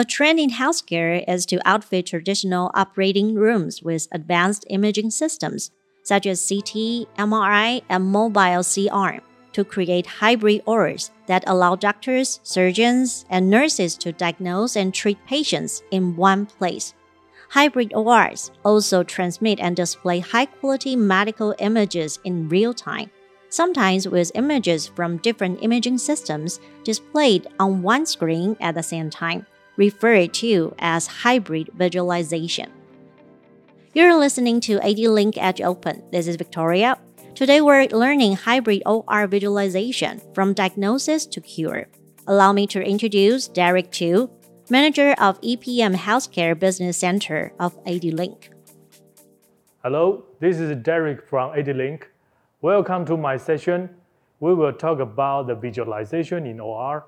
A trend in healthcare is to outfit traditional operating rooms with advanced imaging systems, such as CT, MRI, and mobile C-arm, to create hybrid ORs that allow doctors, surgeons, and nurses to diagnose and treat patients in one place. Hybrid ORs also transmit and display high quality medical images in real time, sometimes with images from different imaging systems displayed on one screen at the same time referred to as hybrid visualization. You're listening to ADLink Edge Open. This is Victoria. Today we're learning hybrid OR visualization from diagnosis to cure. Allow me to introduce Derrick Tu, manager of EPM Healthcare Business Center of ADLink. Hello, this is Derek from ADLink. Welcome to my session. We will talk about the visualization in OR.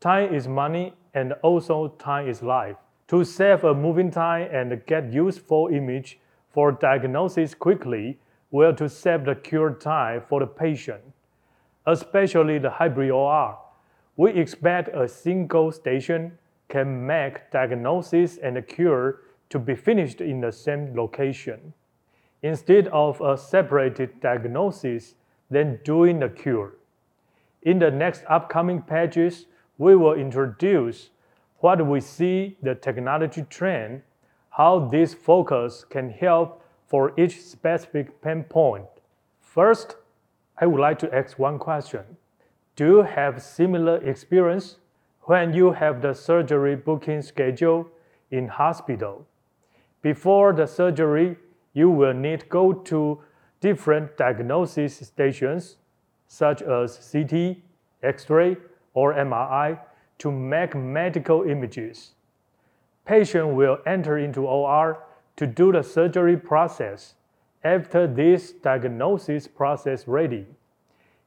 Time is money and also time is life. To save a moving time and get useful image for diagnosis quickly, we will to save the cure time for the patient, especially the hybrid OR. We expect a single station can make diagnosis and cure to be finished in the same location. Instead of a separated diagnosis, then doing the cure. In the next upcoming pages, we will introduce what we see the technology trend, how this focus can help for each specific pain point. First, I would like to ask one question. Do you have similar experience when you have the surgery booking schedule in hospital? Before the surgery, you will need go to different diagnosis stations such as CT, X-ray, or MRI to make medical images. Patient will enter into OR to do the surgery process. After this diagnosis process ready,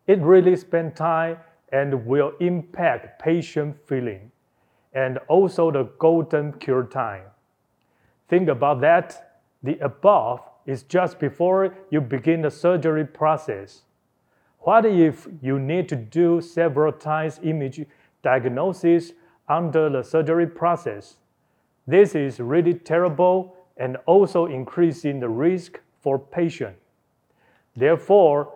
it really spend time and will impact patient feeling and also the golden cure time. Think about that. The above is just before you begin the surgery process. What if you need to do several times image diagnosis under the surgery process? This is really terrible and also increasing the risk for patient. Therefore,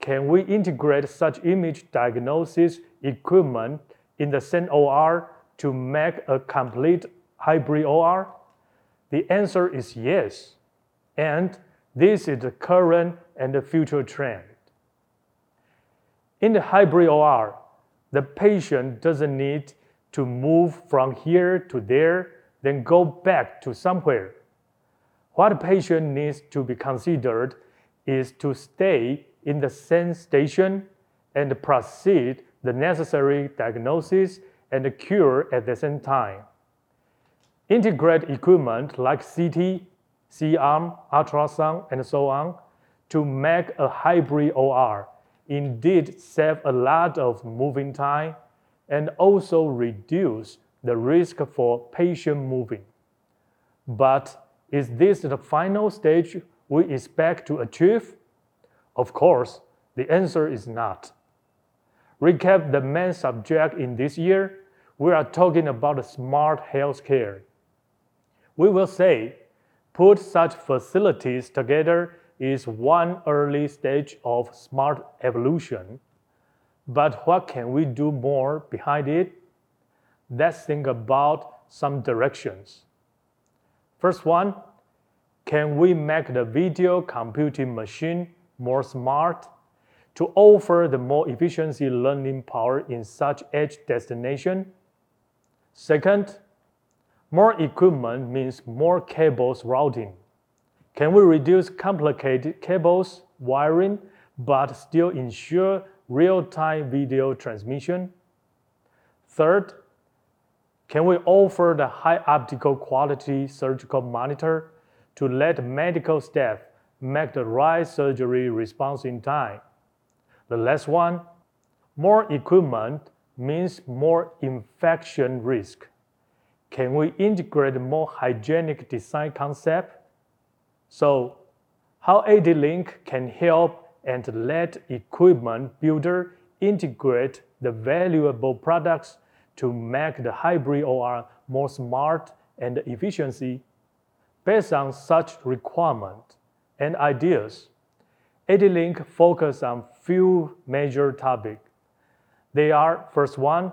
can we integrate such image diagnosis equipment in the same OR to make a complete hybrid OR? The answer is yes, and this is the current and the future trend. In the hybrid OR, the patient doesn't need to move from here to there, then go back to somewhere. What the patient needs to be considered is to stay in the same station and proceed the necessary diagnosis and cure at the same time. Integrate equipment like CT, C-arm, ultrasound, and so on to make a hybrid OR indeed save a lot of moving time and also reduce the risk for patient moving. But is this the final stage we expect to achieve? Of course, the answer is not. Recap the main subject in this year. We are talking about smart healthcare. We will say, put such facilities together is one early stage of smart evolution. But what can we do more behind it? Let's think about some directions. First one, can we make the video computing machine more smart to offer the more efficiency learning power in such edge destination? Second, more equipment means more cables routing. Can we reduce complicated cables wiring but still ensure real-time video transmission? Third, can we offer the high optical quality surgical monitor to let medical staff make the right surgery response in time? The last one, more equipment means more infection risk. Can we integrate more hygienic design concept so how ADLink can help and let equipment builder integrate the valuable products to make the hybrid OR more smart and efficiency. Based on such requirement and ideas, ADLINK focus on few major topics. They are first one,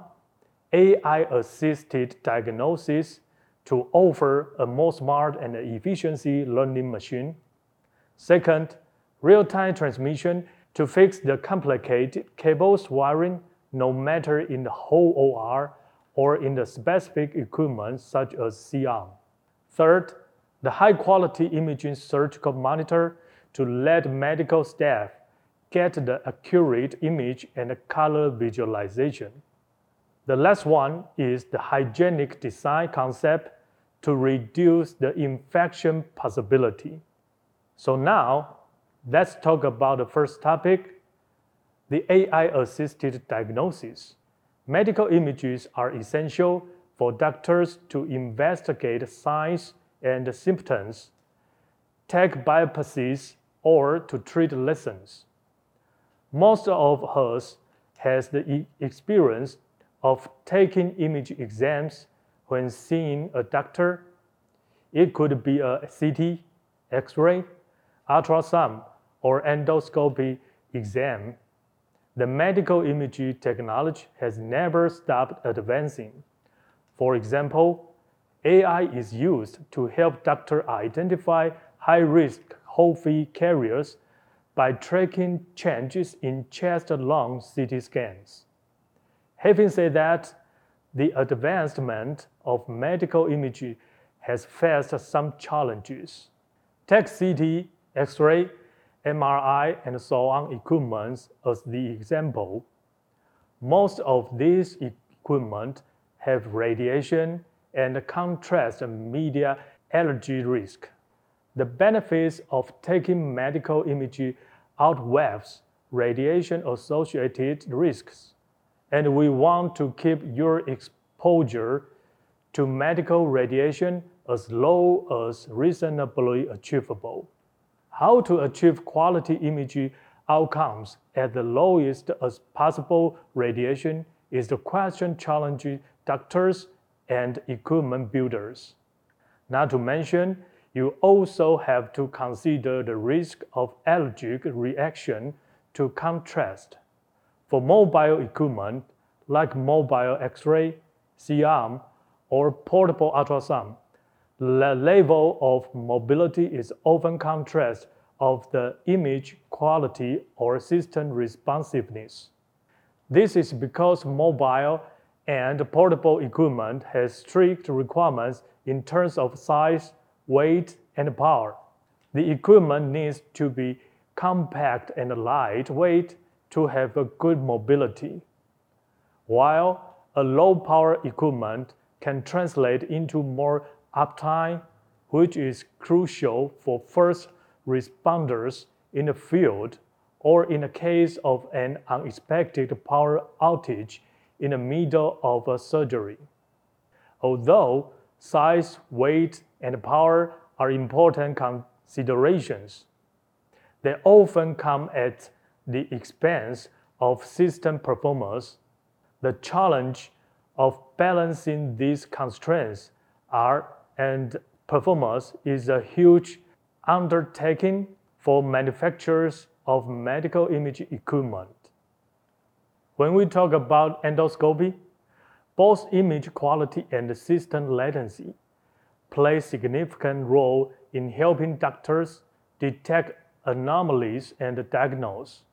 AI-assisted diagnosis to offer a more smart and efficiency learning machine. Second, real-time transmission to fix the complicated cables wiring no matter in the whole OR or in the specific equipment such as C-arm. Third, the high-quality imaging surgical monitor to let medical staff get the accurate image and color visualization. The last one is the hygienic design concept to reduce the infection possibility. So now, let's talk about the first topic, the AI-assisted diagnosis. Medical images are essential for doctors to investigate signs and symptoms, take biopsies, or to treat lesions. Most of us has the experience of taking image exams when seeing a doctor. It could be a CT, X-ray, ultrasound, or endoscopy exam. The medical imaging technology has never stopped advancing. For example, AI is used to help doctors identify high-risk COVID carriers by tracking changes in chest-lung CT scans. Having said that, the advancement of medical imaging has faced some challenges. Take CT, X-ray, MRI, and so on equipment as the example. Most of these equipment have radiation and contrast media allergy risk. The benefits of taking medical imaging outweighs radiation-associated risks and we want to keep your exposure to medical radiation as low as reasonably achievable. How to achieve quality imaging outcomes at the lowest as possible radiation is the question challenging doctors and equipment builders. Not to mention, you also have to consider the risk of allergic reaction to contrast. For mobile equipment, like mobile X-ray, C-arm, or portable ultrasound, the level of mobility is often contrast of the image quality or system responsiveness. This is because mobile and portable equipment has strict requirements in terms of size, weight, and power. The equipment needs to be compact and lightweight to have a good mobility, while a low power equipment can translate into more uptime, which is crucial for first responders in the field or in the case of an unexpected power outage in the middle of a surgery. Although size, weight, and power are important considerations, they often come at the expense of system performance. The challenge of balancing these constraints are and performance is a huge undertaking for manufacturers of medical imaging equipment. When we talk about endoscopy, both image quality and system latency play significant role in helping doctors detect anomalies and diagnose.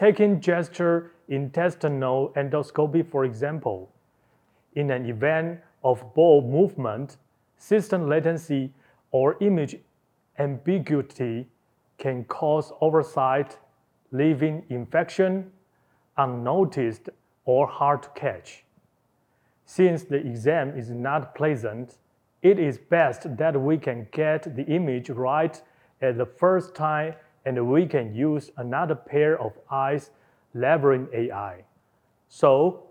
Taking gesture intestinal endoscopy, for example, in an event of bowel movement, system latency or image ambiguity can cause oversight, leaving infection unnoticed or hard to catch. Since the exam is not pleasant, it is best that we can get the image right at the first time and we can use another pair of eyes leveraging AI. So,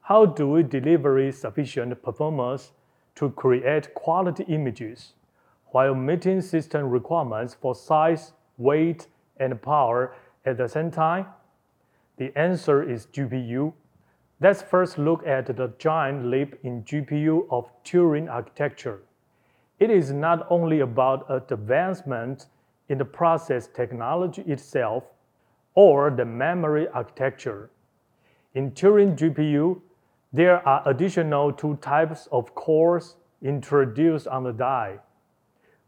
how do we deliver sufficient performance to create quality images while meeting system requirements for size, weight, and power at the same time? The answer is GPU. Let's first look at the giant leap in GPU of Turing architecture. It is not only about advancement in the process technology itself or the memory architecture. In Turing GPU, there are additional two types of cores introduced on the die,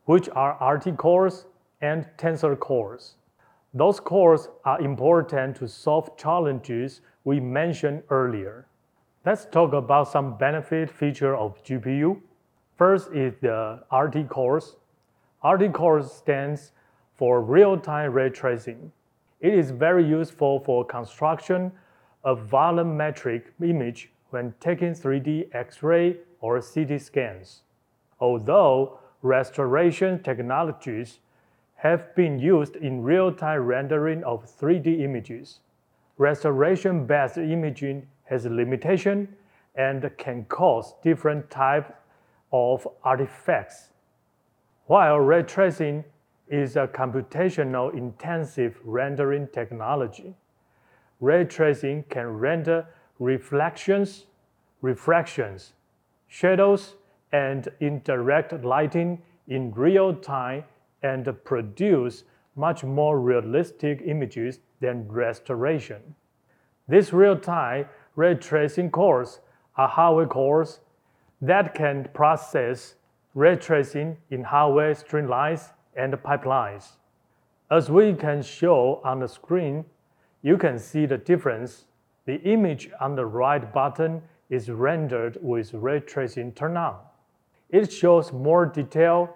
which are RT cores and tensor cores. Those cores are important to solve challenges we mentioned earlier. Let's talk about some benefit feature of GPU. First is the RT cores. RT cores stands for real-time ray tracing. It is very useful for construction of volumetric image when taking 3D X-ray or CT scans. Although rasterization technologies have been used in real-time rendering of 3D images, rasterization-based imaging has limitation and can cause different types of artifacts. While ray tracing is a computational intensive rendering technology, ray tracing can render reflections, refractions, shadows, and indirect lighting in real time and produce much more realistic images than rasterization. These real-time ray tracing cores are hardware cores that can process ray tracing in hardware streamlines and pipelines. As we can show on the screen, you can see the difference. The image on the right button is rendered with ray tracing turned on. It shows more detailed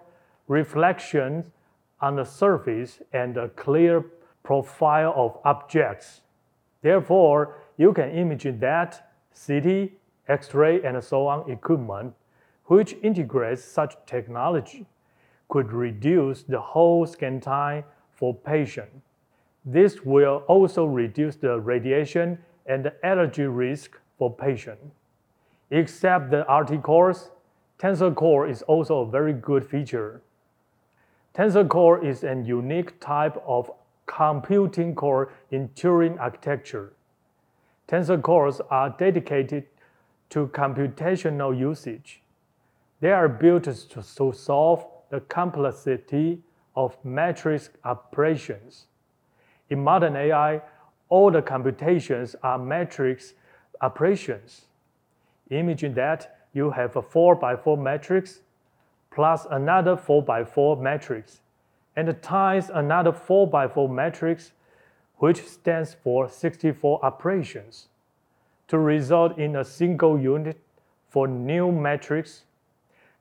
reflections on the surface and a clear profile of objects. Therefore, you can imagine that CT, X-ray, and so on equipment, which integrates such technology, could reduce the whole scan time for patient. This will also reduce the radiation and the allergy risk for patient. Except the RT cores, Tensor Core is also a very good feature. Tensor Core is a unique type of computing core in Turing architecture. Tensor cores are dedicated to computational usage. They are built to solve the complexity of matrix operations. In modern AI, all the computations are matrix operations. Imagine that you have a 4 by 4 matrix plus another 4 by 4 matrix, and times another 4 by 4 matrix, which stands for 64 operations, to result in a single unit for new matrix.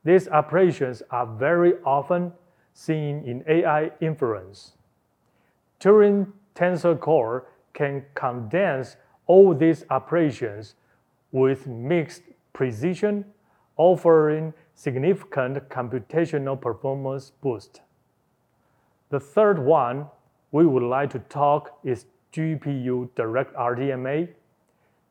These operations are very often seen in AI inference. Turing Tensor Core can condense all these operations with mixed precision, offering significant computational performance boost. The third one we would like to talk is GPU Direct RDMA.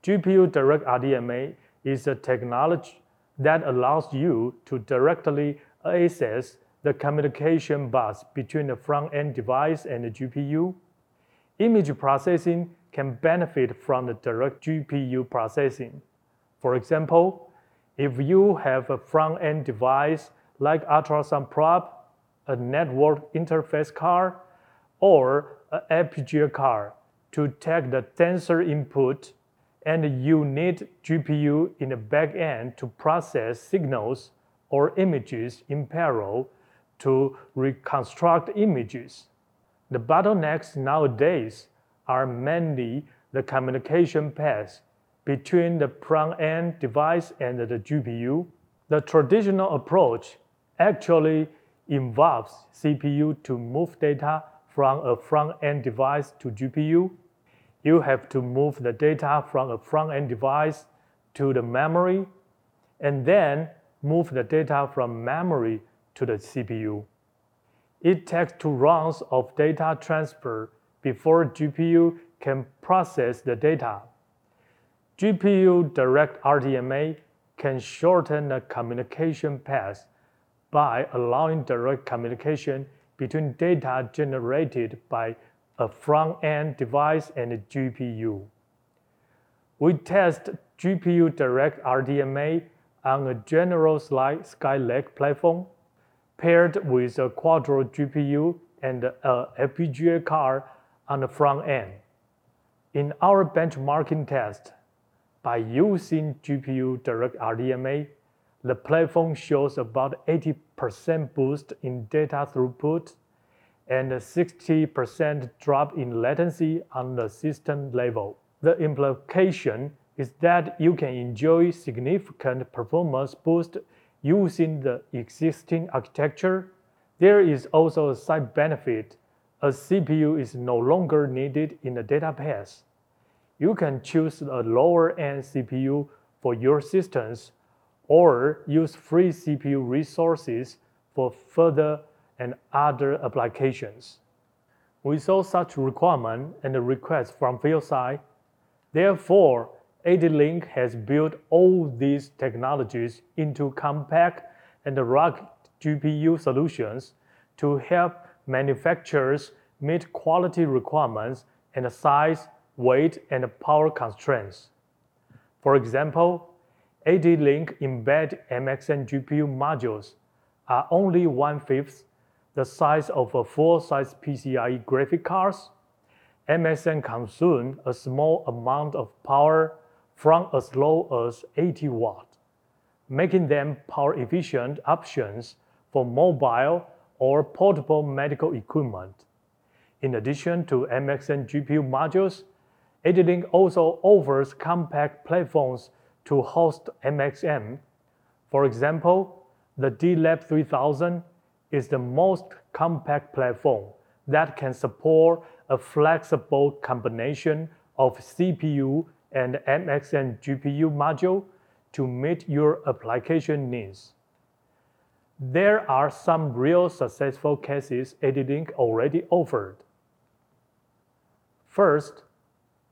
GPU Direct RDMA is a technology that allows you to directly access the communication bus between the front-end device and the GPU. Image processing can benefit from the direct GPU processing. For example, if you have a front-end device like ultrasound probe, a network interface card, or an FPGA card to take the tensor input, and you need GPU in the back end to process signals or images in parallel to reconstruct images. The bottlenecks nowadays are mainly the communication paths between the front-end device and the GPU. The traditional approach actually involves CPU to move data from a front-end device to GPU. You have to move the data from a front-end device to the memory, and then move the data from memory to the CPU. It takes two rounds of data transfer before GPU can process the data. GPU Direct RDMA can shorten the communication path by allowing direct communication between data generated by a front-end device and a GPU. We test GPU Direct RDMA on a general Skylake platform, paired with a Quadro GPU and a FPGA card on the front end. In our benchmarking test, by using GPU Direct RDMA, the platform shows about 80% boost in data throughput and a 60% drop in latency on the system level. The implication is that you can enjoy significant performance boost using the existing architecture. There is also a side benefit A CPU is no longer needed in the data path. You can choose a lower-end CPU for your systems or use free CPU resources for further and other applications. We saw such requirement and requests from field side. Therefore, ADLINK has built all these technologies into compact and rugged GPU solutions to help manufacturers meet quality requirements and size, weight, and power constraints. For example, ADLINK embedded MXM GPU modules are only one-fifth the size of a full-size PCIe graphic cards. MXM consume a small amount of power from as low as 80 watts, making them power-efficient options for mobile or portable medical equipment. In addition to MXM GPU modules, ADLINK also offers compact platforms to host MXM. For example, the DLAP 3000 is the most compact platform that can support a flexible combination of CPU and MXM GPU module to meet your application needs. There are some real successful cases ADLINK already offered. First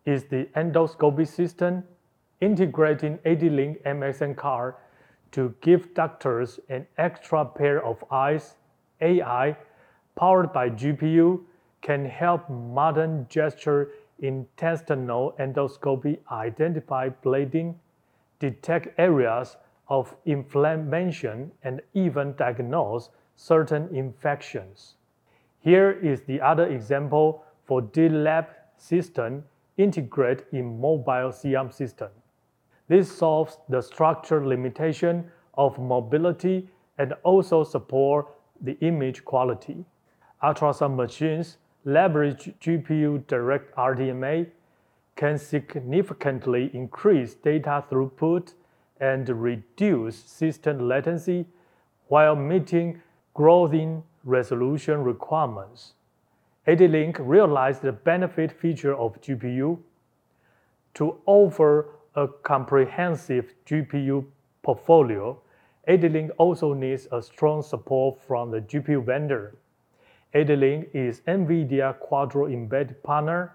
is the endoscopy system integrating ADLINK MXM card to give doctors an extra pair of eyes. AI, powered by GPU, can help modern gastrointestinal endoscopy identify bleeding, detect areas of inflammation, and even diagnose certain infections. Here is the other example for DLAP system integrated in mobile C-arm system. This solves the structure limitation of mobility and also support the image quality. Ultrasound machines leverage GPU Direct RDMA can significantly increase data throughput and reduce system latency while meeting growing resolution requirements. ADLINK realized the benefit feature of GPU. To offer a comprehensive GPU portfolio, ADLINK also needs a strong support from the GPU vendor. ADLINK is NVIDIA Quadro embedded partner,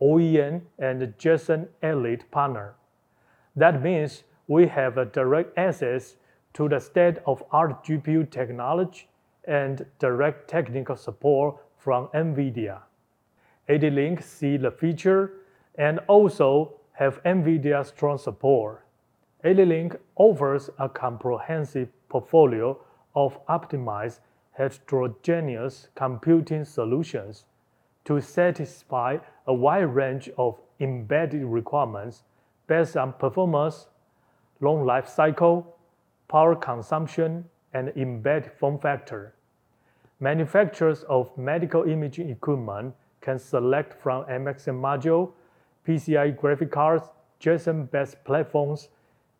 OEM, and Jetson Elite partner. That means we have a direct access to the state-of-art GPU technology and direct technical support from NVIDIA. ADLINK see the feature and also have NVIDIA strong support. ADLINK offers a comprehensive portfolio of optimized heterogeneous computing solutions to satisfy a wide range of embedded requirements based on performance, long life cycle, power consumption, and embedded form factor. Manufacturers of medical imaging equipment can select from MXM module, PCIe graphic cards, Jetson-based platforms,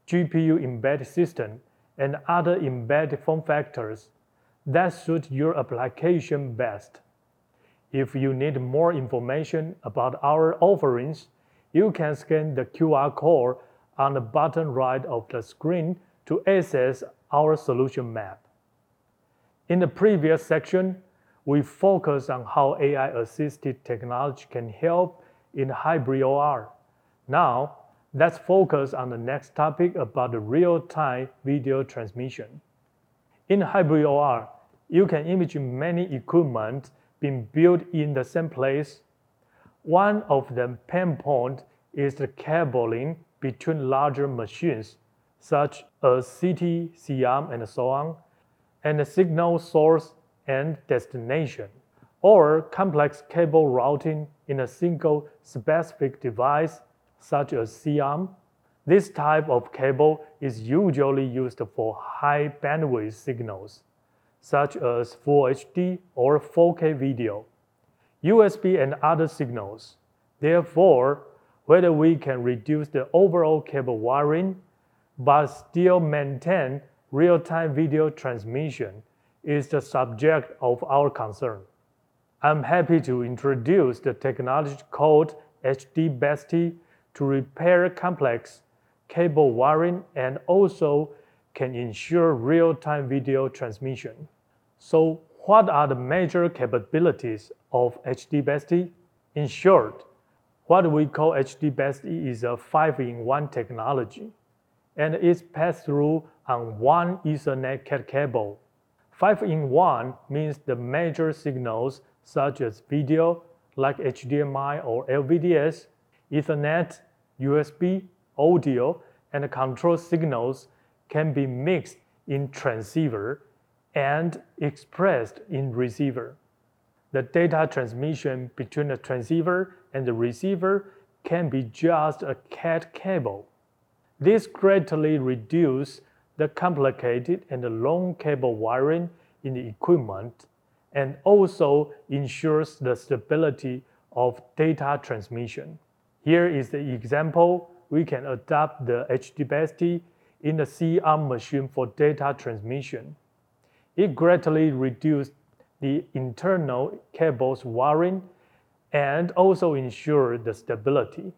GPU embedded system, and other embedded form factors that suit your application best. If you need more information about our offerings, you can scan the QR code on the bottom right of the screen to access our solution map. In the previous section, we focused on how AI-assisted technology can help in hybrid OR. Now, let's focus on the next topic about the real-time video transmission. In hybrid OR, you can image many equipment being built in the same place. One of the pain point is the cabling between larger machines, such as CT, C-arm, and so on, and the signal source and destination, or complex cable routing in a single specific device, such as C-arm. This type of cable is usually used for high bandwidth signals, such as Full HD or 4K video, USB and other signals. Therefore, whether we can reduce the overall cable wiring but still maintain real-time video transmission is the subject of our concern. I'm happy to introduce the technology called HDBaseT to repair complex cable wiring and also can ensure real-time video transmission. So what are the major capabilities of HDBaseT? In short, what we call HDBaseT is a 5-in-1 technology, and it's passed through on one Ethernet CAT cable. 5-in-1 means the major signals such as video, like HDMI or LVDS, Ethernet, USB, audio, and control signals can be mixed in transceiver and expressed in receiver. The data transmission between the transceiver and the receiver can be just a CAT cable. This greatly reduces the complicated and long cable wiring in the equipment and also ensures the stability of data transmission. Here is the example. We can adapt the HDBaseT in the C-arm machine for data transmission. It greatly reduced the internal cable's wiring and also ensure the stability.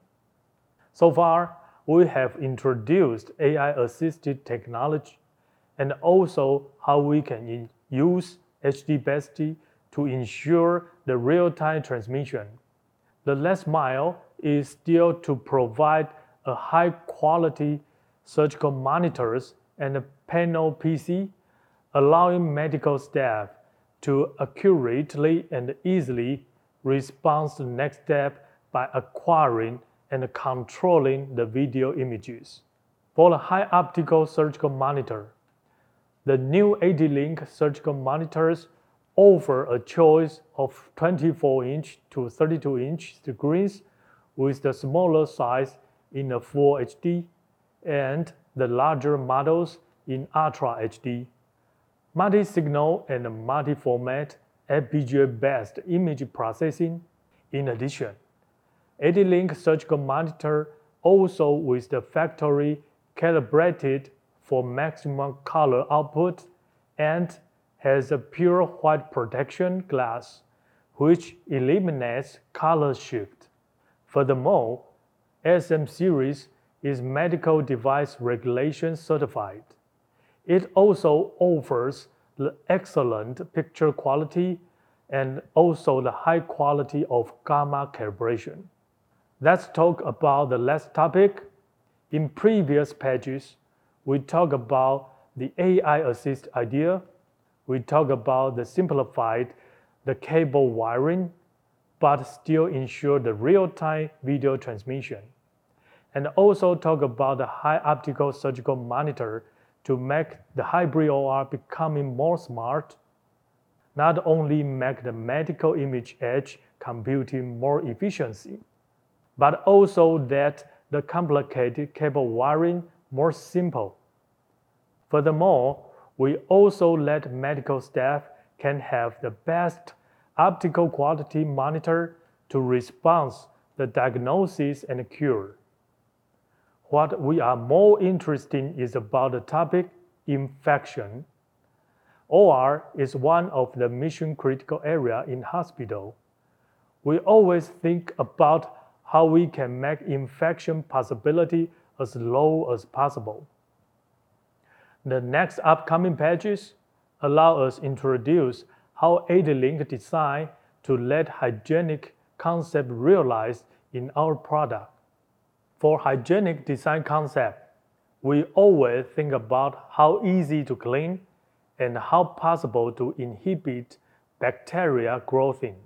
So far, we have introduced AI-assisted technology and also how we can use HDBaseT to ensure the real-time transmission. The last mile is still to provide a high-quality surgical monitors and a panel PC, allowing medical staff to accurately and easily respond to the next step by acquiring and controlling the video images. For the high optical surgical monitor, the new AD-Link surgical monitors offer a choice of 24-inch to 32-inch screens with the smaller size in the Full HD and the larger models in Ultra HD. Multi-signal and multi-format FPGA-based image processing. In addition, AD-Link surgical monitor also with the factory calibrated for maximum color output and has a pure white protection glass, which eliminates color shift. Furthermore, SM series is medical device regulation certified. It also offers the excellent picture quality and also the high quality of gamma calibration. Let's talk about the last topic. In previous pages, we talk about the AI assist idea. We talk about the simplified the cable wiring, but still ensure the real-time video transmission. And also talk about the high optical surgical monitor to make the hybrid OR becoming more smart, not only make the medical image edge computing more efficiency, but also that the complicated cable wiring more simple. Furthermore, we also let medical staff can have the best optical quality monitor to respond the diagnosis and cure. What we are more interested in is about the topic infection. OR is one of the mission critical area in hospital. We always think about how we can make infection possibility as low as possible. The next upcoming pages allow us introduce how AD-Link design to let hygienic concept realized in our product. For hygienic design concept, we always think about how easy to clean and how possible to inhibit bacteria growth in.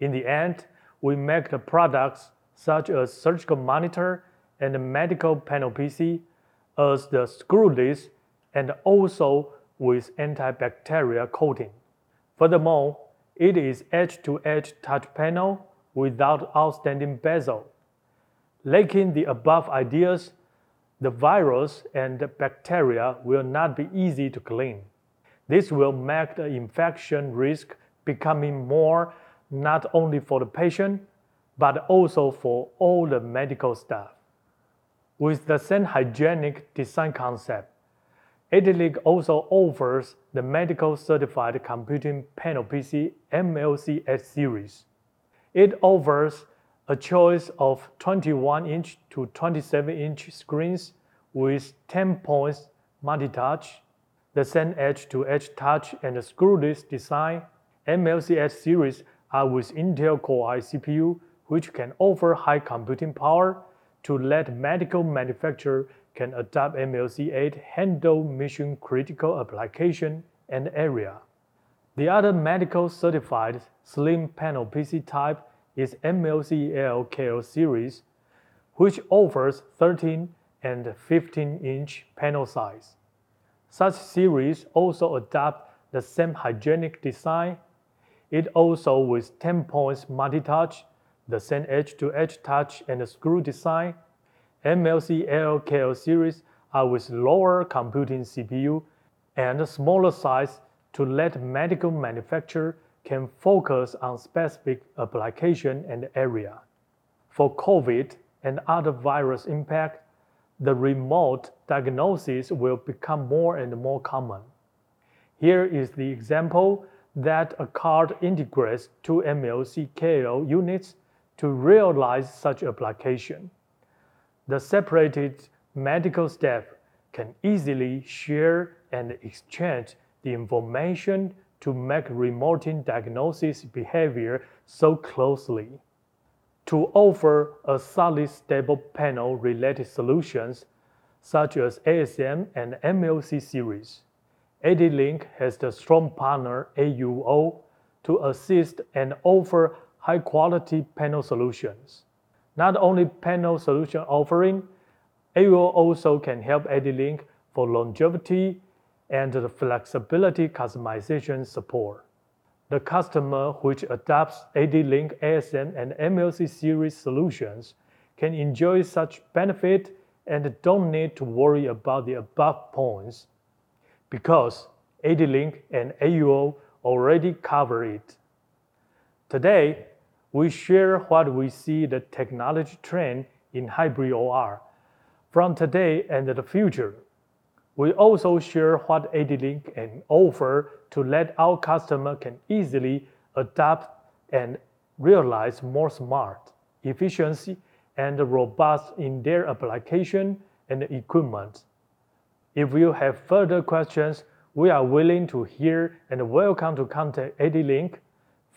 In the end, we make the products such as surgical monitor and medical panel PC as the screwless and also with antibacterial coating. Furthermore, it is edge-to-edge touch panel without outstanding bezel. Lacking the above ideas, the virus and bacteria will not be easy to clean. This will make the infection risk becoming more not only for the patient, but also for all the medical staff. With the same hygienic design concept, ADLINK also offers the medical certified computing panel PC MLC H series. It offers a choice of 21 inch to 27 inch screens with 10 points multi-touch, the same edge-to-edge touch and screwless design. MLC H series are with Intel Core i CPU, which can offer high computing power to let medical manufacturer can adopt MLC8 handle mission critical application and area. The other medical certified slim panel PC type is MLC LKL series, which offers 13 and 15 inch panel size. Such series also adopt the same hygienic design. It also with 10 points multi-touch, the same edge-to-edge touch and screw design, MLC LKL series are with lower computing CPU and smaller size to let medical manufacturer can focus on specific application and area. For COVID and other virus impact, the remote diagnosis will become more and more common. Here is the example that a card integrates two MLC KL units to realize such application the separated medical staff can easily share and exchange the information to make remote diagnosis behavior so closely. To offer a solid stable panel related solutions such as ASM and MLC series, ADLINK has the strong partner AUO to assist and offer high quality panel solutions. Not only panel solution offering, AUO also can help ADLINK for longevity and the flexibility customization support. The customer which adopts ADLINK ASM and MLC series solutions can enjoy such benefit and don't need to worry about the above points because ADLINK and AUO already cover it. Today, we share what we see the technology trend in hybrid OR from today and the future. We also share what ADLINK can offer to let our customer can easily adapt and realize more smart, efficiency, and robust in their application and equipment. If you have further questions, we are willing to hear and welcome to contact ADLINK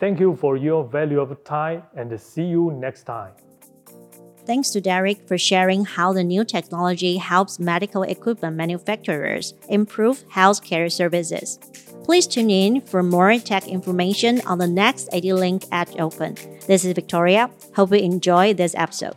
Thank you for your valuable time and see you next time. Thanks to Derrick for sharing how the new technology helps medical equipment manufacturers improve healthcare services. Please tune in for more tech information on the next ADLink Edge Open. This is Victoria. Hope you enjoy this episode.